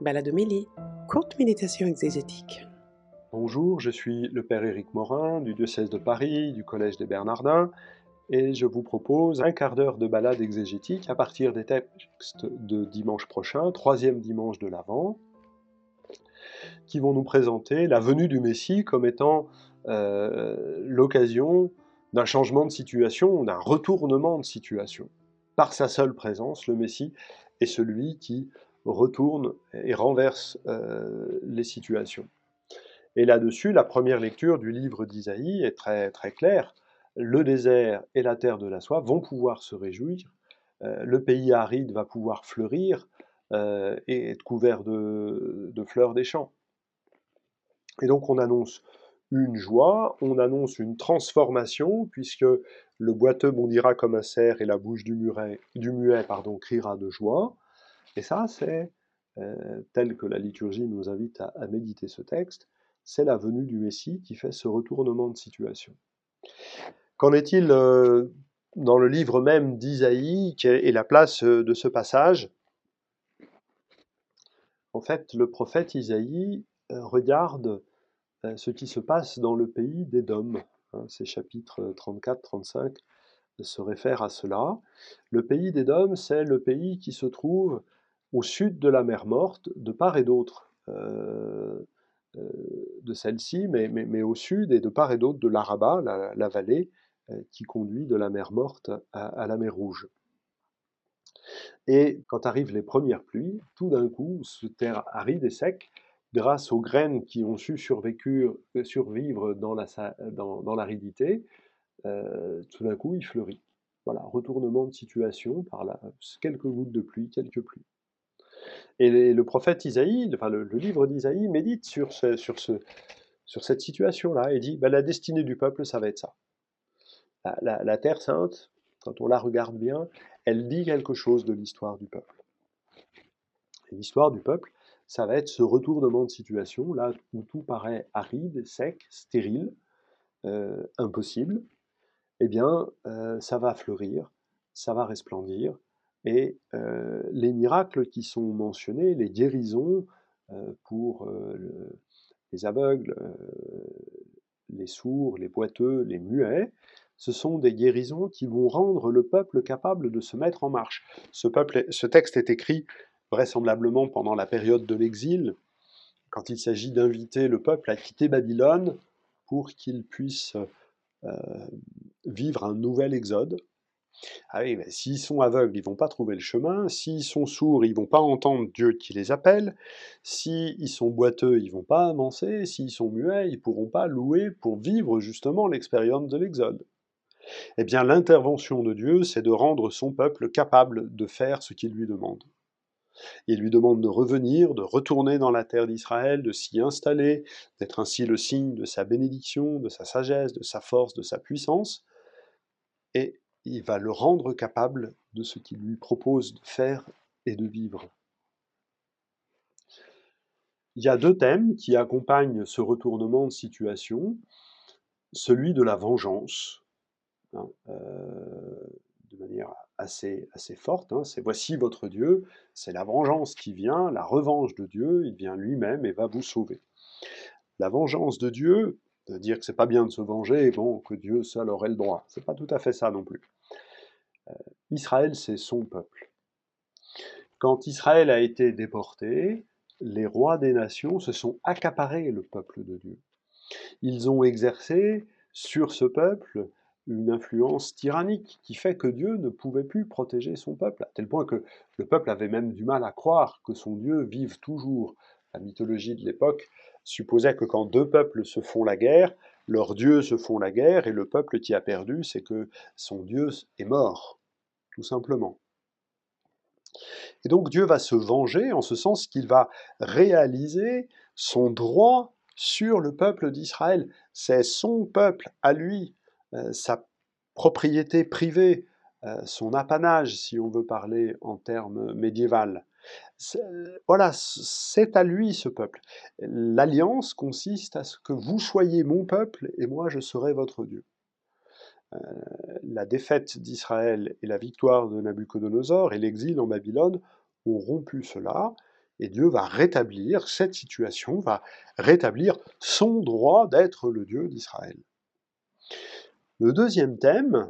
Baladomélie, courte méditation exégétique. Bonjour, je suis le Père Éric Morin du diocèse de Paris, du Collège des Bernardins, et je vous propose un quart d'heure de balade exégétique à partir des textes de dimanche prochain, troisième dimanche de l'Avent, qui vont nous présenter la venue du Messie comme étant euh, l'occasion d'un changement de situation, d'un retournement de situation. Par sa seule présence, le Messie est celui qui retourne et renverse euh, les situations. Et là-dessus, la première lecture du livre d'Isaïe est très, très claire. Le désert et la terre de la soie vont pouvoir se réjouir, euh, le pays aride va pouvoir fleurir euh, et être couvert de, de fleurs des champs. Et donc on annonce une joie, on annonce une transformation, puisque le boiteux bondira comme un cerf et la bouche du, muet, du muet pardon, criera de joie. Et ça, c'est, euh, tel que la liturgie nous invite à, méditer ce texte, c'est la venue du Messie qui fait ce retournement de situation. Qu'en est-il euh, dans le livre même d'Isaïe et la place euh, de ce passage? En fait, le prophète Isaïe regarde ce qui se passe dans le pays d'Édom. Hein, ces chapitres 34-35 se réfèrent à cela. Le pays d'Édom, c'est le pays qui se trouve au sud de la mer Morte, de part et d'autre euh, euh, de celle-ci, mais, au sud et de part et d'autre de l'Araba, la, vallée euh, qui conduit de la mer Morte à, la mer Rouge. Et quand arrivent les premières pluies, tout d'un coup, ce terre aride et sec, grâce aux graines qui ont su survivre dans l'aridité, tout d'un coup, il fleurit. Voilà, retournement de situation par quelques gouttes de pluie, quelques pluies. Et le prophète Isaïe, enfin le, livre d'Isaïe médite sur, sur, ce, sur cette situation-là et dit bah, la destinée du peuple, ça va être ça. La, Terre sainte, quand on la regarde bien, elle dit quelque chose de l'histoire du peuple. L'histoire du peuple, ça va être ce retournement de situation, là où tout paraît aride, sec, stérile, euh, impossible. Eh bien, euh, ça va fleurir, ça va resplendir, et euh, les miracles qui sont mentionnés, les guérisons euh, pour euh, les aveugles, les sourds, les boiteux, les muets, ce sont des guérisons qui vont rendre le peuple capable de se mettre en marche. Ce, texte est écrit vraisemblablement pendant la période de l'exil, quand il s'agit d'inviter le peuple à quitter Babylone pour qu'il puisse vivre un nouvel exode, ah oui, s'ils sont aveugles, ils vont pas trouver le chemin. S'ils sont sourds, ils vont pas entendre Dieu qui les appelle. S'ils sont boiteux, ils vont pas avancer. S'ils sont muets, ils pourront pas louer pour vivre justement l'expérience de l'Exode. Eh bien, l'intervention de Dieu, c'est de rendre son peuple capable de faire ce qu'il lui demande. Il lui demande de revenir, de retourner dans la terre d'Israël, de s'y installer, d'être ainsi le signe de sa bénédiction, de sa sagesse, de sa force, de sa puissance. Et va le rendre capable de ce qu'il lui propose de faire et de vivre. Il y a deux thèmes qui accompagnent ce retournement de situation. Celui de la vengeance, hein, euh, de manière assez, assez forte, hein, c'est voici votre Dieu, c'est la vengeance qui vient, la revanche de Dieu, il vient lui-même et va vous sauver. La vengeance de Dieu, de dire que c'est pas bien de se venger, bon, que Dieu seul aurait le droit. C'est pas tout à fait ça non plus. Euh, Israël, c'est son peuple. Quand Israël a été déporté, les rois des nations se sont accaparés le peuple de Dieu. Ils ont exercé sur ce peuple une influence tyrannique qui fait que Dieu ne pouvait plus protéger son peuple, à tel point que le peuple avait même du mal à croire que son Dieu vive toujours. La mythologie de l'époque supposait que quand deux peuples se font la guerre, leurs dieux se font la guerre et le peuple qui a perdu, c'est que son Dieu est mort, tout simplement. Et donc Dieu va se venger en ce sens qu'il va réaliser son droit sur le peuple d'Israël. C'est son peuple à lui, euh, sa propriété privée, euh, son apanage, si on veut parler en termes médiéval. Voilà, c'est à lui ce peuple. L'alliance consiste à ce que vous soyez mon peuple et moi je serai votre Dieu. Euh, la défaite d'Israël et la victoire de Nabucodonosor et l'exil en Babylone ont rompu cela, Et Dieu va rétablir cette situation, va rétablir son droit d'être le Dieu d'Israël. Le deuxième thème,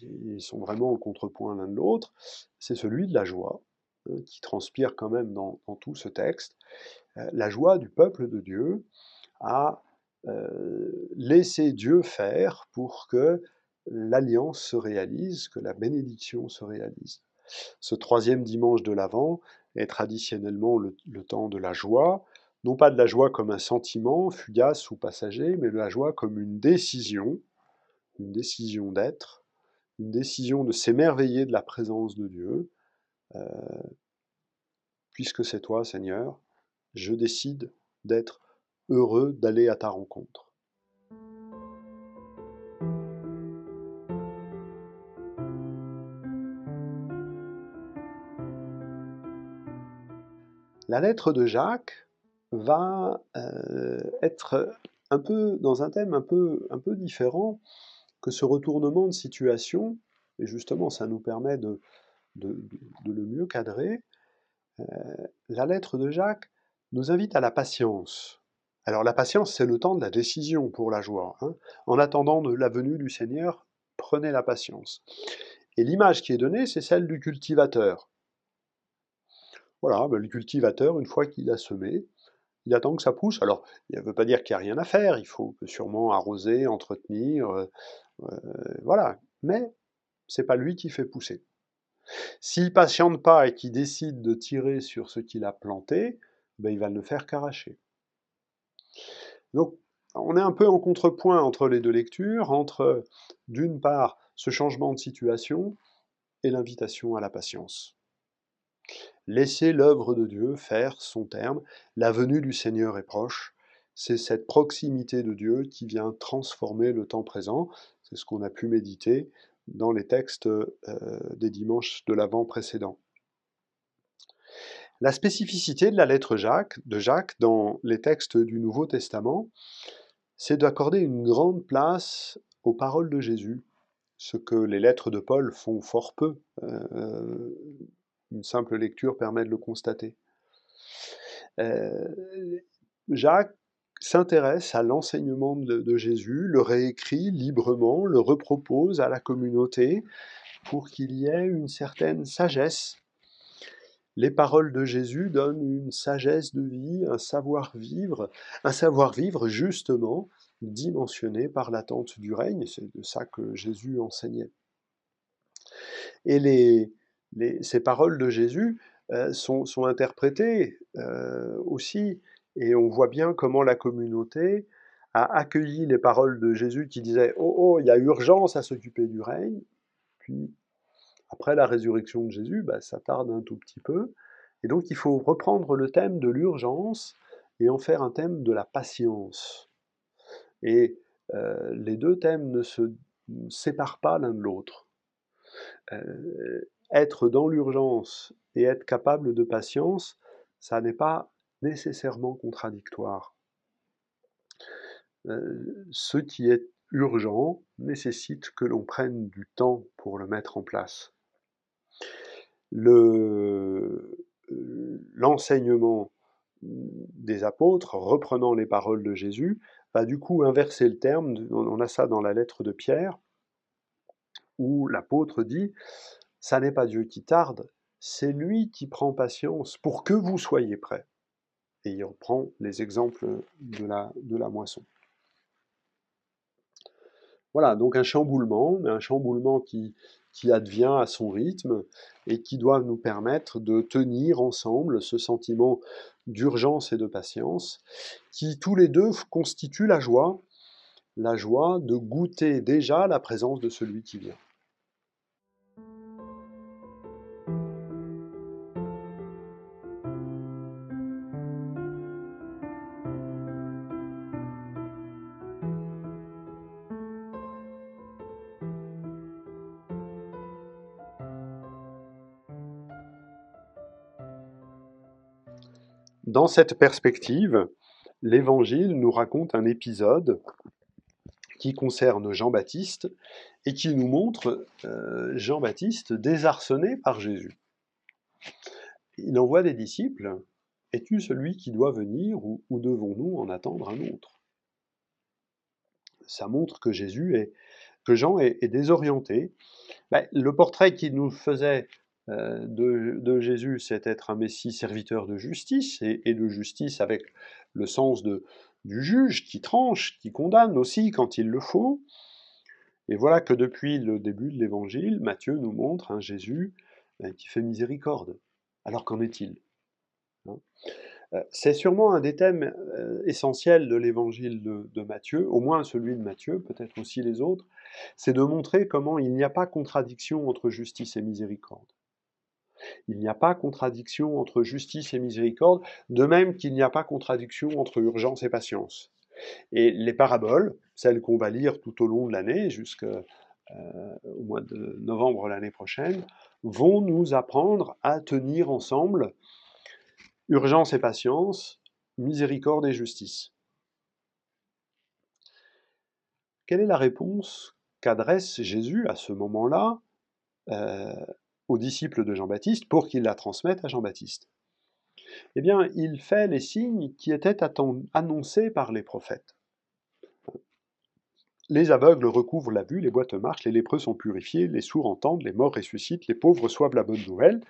ils sont vraiment au contrepoint l'un de l'autre, c'est celui de la joie, qui transpire quand même dans, tout ce texte. Euh, la joie du peuple de Dieu à euh, laisser Dieu faire pour que l'alliance se réalise, que la bénédiction se réalise. Ce troisième dimanche de l'Avent est traditionnellement le, temps de la joie, non pas de la joie comme un sentiment fugace ou passager, mais de la joie comme une décision, une décision d'être, une décision de s'émerveiller de la présence de Dieu. Euh, puisque c'est toi, Seigneur, je décide d'être heureux d'aller à ta rencontre. La lettre de Jacques va euh, être un peu dans un thème un peu, un peu différent que ce retournement de situation, et justement ça nous permet de, de, le mieux cadrer. Euh, la lettre de Jacques nous invite à la patience. Alors la patience, c'est le temps de la décision pour la joie. Hein. En attendant de la venue du Seigneur, prenez la patience. Et l'image qui est donnée, c'est celle du cultivateur. Voilà, ben, le cultivateur, une fois qu'il a semé, il attend que ça pousse. Alors, il ne veut pas dire qu'il n'y a rien à faire, il faut sûrement arroser, entretenir, euh, euh, voilà. Mais c'est pas lui qui fait pousser. S'il patiente pas et qu'il décide de tirer sur ce qu'il a planté, ben, il va ne faire qu'arracher. Donc, on est un peu en contrepoint entre les deux lectures, entre d'une part ce changement de situation et l'invitation à la patience. Laissez l'œuvre de Dieu faire son terme. La venue du Seigneur est proche. C'est cette proximité de Dieu qui vient transformer le temps présent. C'est ce qu'on a pu méditer dans les textes euh, des dimanches de l'Avent précédents. La spécificité de la lettre Jacques, de Jacques dans les textes du Nouveau Testament, c'est d'accorder une grande place aux paroles de Jésus, ce que les lettres de Paul font fort peu. Euh, une simple lecture permet de le constater. Euh, Jacques s'intéresse à l'enseignement de, Jésus, le réécrit librement, le repropose à la communauté pour qu'il y ait une certaine sagesse. Les paroles de Jésus donnent une sagesse de vie, un savoir-vivre, un savoir-vivre justement dimensionné par l'attente du règne, c'est de ça que Jésus enseignait. Et les, ces paroles de Jésus euh, sont, interprétées euh, aussi, et on voit bien comment la communauté a accueilli les paroles de Jésus qui disaient Oh, oh, il y a urgence à s'occuper du règne. Puis, après la résurrection de Jésus, bah, ça tarde un tout petit peu. Et donc, il faut reprendre le thème de l'urgence et en faire un thème de la patience. Et euh, les deux thèmes ne se séparent pas l'un de l'autre être dans l'urgence et être capable de patience, ça n'est pas nécessairement contradictoire. Euh, ce qui est urgent nécessite que l'on prenne du temps pour le mettre en place. L'enseignement des apôtres, reprenant les paroles de Jésus, va du coup inverser le terme, on a ça dans la lettre de Pierre, où l'apôtre dit ça n'est pas Dieu qui tarde, c'est lui qui prend patience pour que vous soyez prêts. Et il reprend les exemples de la, moisson. Voilà, donc un chamboulement, mais un chamboulement qui, qui advient à son rythme et qui doit nous permettre de tenir ensemble ce sentiment d'urgence et de patience, qui tous les deux constituent la joie, la joie de goûter déjà la présence de celui qui vient. Dans cette perspective, l'Évangile nous raconte un épisode qui concerne Jean-Baptiste et qui nous montre euh, Jean-Baptiste désarçonné par Jésus. Il envoie des disciples Es-tu celui qui doit venir ou, devons-nous en attendre un autre? Ça montre que Jésus est, que Jean est, désorienté. Ben, le portrait qu'il nous faisait euh, de, Jésus, c'est être un Messie serviteur de justice, et, de justice avec le sens du juge qui tranche, qui condamne aussi quand il le faut. Et voilà que depuis le début de l'Évangile, Matthieu nous montre un Jésus ben, qui fait miséricorde. Alors qu'en est-il hein? Euh, C'est sûrement un des thèmes euh, essentiels de l'évangile de, Matthieu, au moins celui de Matthieu, peut-être aussi les autres, c'est de montrer comment il n'y a pas contradiction entre justice et miséricorde. Il n'y a pas contradiction entre justice et miséricorde, de même qu'il n'y a pas contradiction entre urgence et patience. Et les paraboles, celles qu'on va lire tout au long de l'année, jusqu'au euh, mois de novembre l'année prochaine, vont nous apprendre à tenir ensemble urgence et patience, miséricorde et justice. Quelle est la réponse qu'adresse Jésus à ce moment-là? Euh, aux disciples de Jean-Baptiste pour qu'ils la transmettent à Jean-Baptiste Eh bien, il fait les signes qui étaient annoncés par les prophètes. Les aveugles recouvrent la vue, les boîtes marchent, les lépreux sont purifiés, les sourds entendent, les morts ressuscitent, les pauvres reçoivent la bonne nouvelle.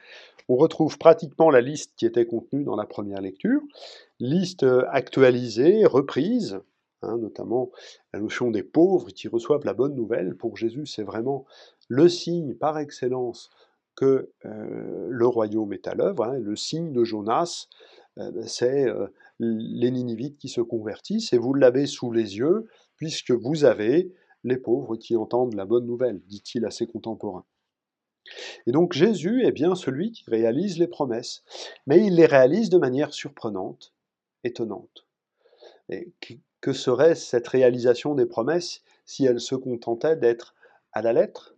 On retrouve pratiquement la liste qui était contenue dans la première lecture, liste euh, actualisée, reprise, hein, notamment la notion des pauvres qui reçoivent la bonne nouvelle. Pour Jésus, c'est vraiment le signe par excellence que euh, le royaume est à l'œuvre. Hein. le signe de Jonas, euh, c'est les Ninivites qui se convertissent, et vous l'avez sous les yeux, puisque vous avez les pauvres qui entendent la bonne nouvelle, dit-il à ses contemporains. Et donc Jésus est bien celui qui réalise les promesses, mais il les réalise de manière surprenante, étonnante. Et que serait cette réalisation des promesses si elle se contentait d'être à la lettre,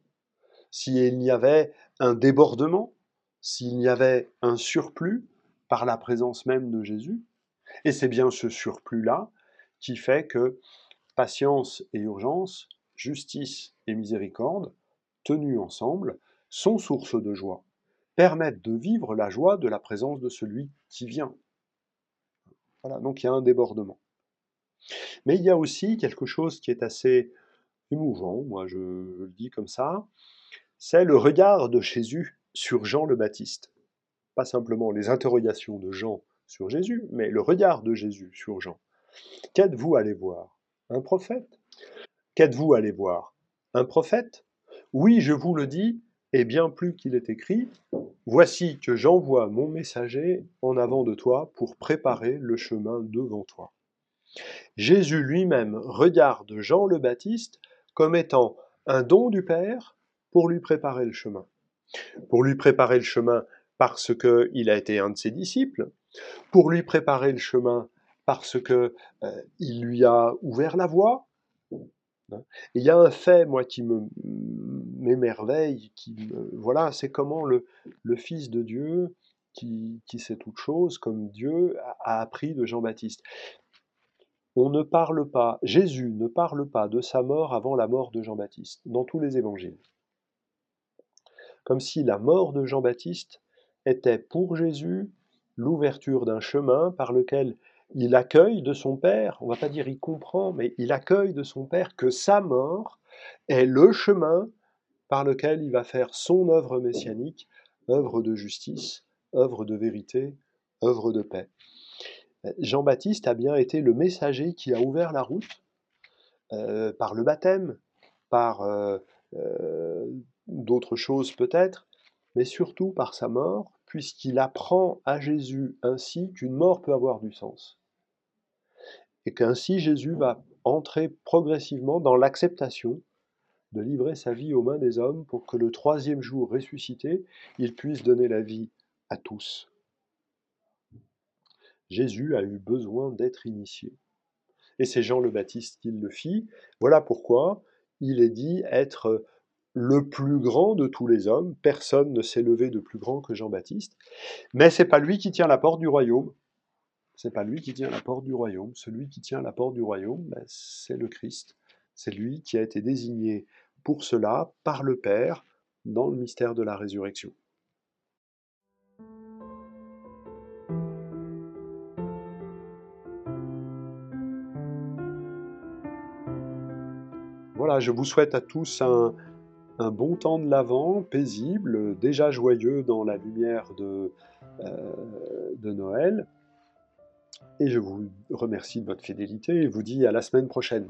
s'il y avait un débordement, s'il y avait un surplus par la présence même de Jésus Et c'est bien ce surplus-là qui fait que patience et urgence, justice et miséricorde, tenues ensemble, sont source de joie, permettent de vivre la joie de la présence de celui qui vient. Voilà, donc il y a un débordement. Mais il y a aussi quelque chose qui est assez émouvant, moi je le dis comme ça, c'est le regard de Jésus sur Jean le Baptiste. Pas simplement les interrogations de Jean sur Jésus, mais le regard de Jésus sur Jean. Qu'êtes-vous allé voir? Un prophète? Qu'êtes-vous allé voir? Un prophète? Oui, je vous le dis, et bien plus qu'il est écrit, Voici que j'envoie mon messager en avant de toi pour préparer le chemin devant toi. Jésus lui-même regarde Jean le Baptiste comme étant un don du Père pour lui préparer le chemin. Pour lui préparer le chemin parce qu'il a été un de ses disciples, pour lui préparer le chemin parce que euh, il lui a ouvert la voie. Hein. il y a un fait, moi, qui me m'émerveille, qui voilà, c'est comment le, le, Fils de Dieu, qui, qui sait toute chose, comme Dieu a, appris de Jean-Baptiste. On ne parle pas, Jésus ne parle pas de sa mort avant la mort de Jean-Baptiste, dans tous les évangiles. Comme si la mort de Jean-Baptiste était pour Jésus l'ouverture d'un chemin par lequel il accueille de son Père, on va pas dire il comprend, mais il accueille de son Père que sa mort est le chemin par lequel il va faire son œuvre messianique, œuvre de justice, œuvre de vérité, œuvre de paix. Jean-Baptiste a bien été le messager qui a ouvert la route euh, par le baptême, par euh, euh, d'autres choses peut-être, mais surtout par sa mort, puisqu'il apprend à Jésus ainsi qu'une mort peut avoir du sens. Et qu'ainsi Jésus va entrer progressivement dans l'acceptation de livrer sa vie aux mains des hommes pour que le troisième jour ressuscité, il puisse donner la vie à tous. Jésus a eu besoin d'être initié. Et c'est Jean le Baptiste qui le fit. Voilà pourquoi il est dit être le plus grand de tous les hommes, personne ne s'est levé de plus grand que Jean-Baptiste, mais c'est pas lui qui tient la porte du royaume. C'est pas lui qui tient la porte du royaume. Celui qui tient la porte du royaume, ben, c'est le Christ. C'est lui qui a été désigné pour cela par le Père dans le mystère de la résurrection. Voilà, je vous souhaite à tous un, un bon temps de l'Avent, paisible, déjà joyeux dans la lumière de, euh, de Noël. Et je vous remercie de votre fidélité et vous dis à la semaine prochaine.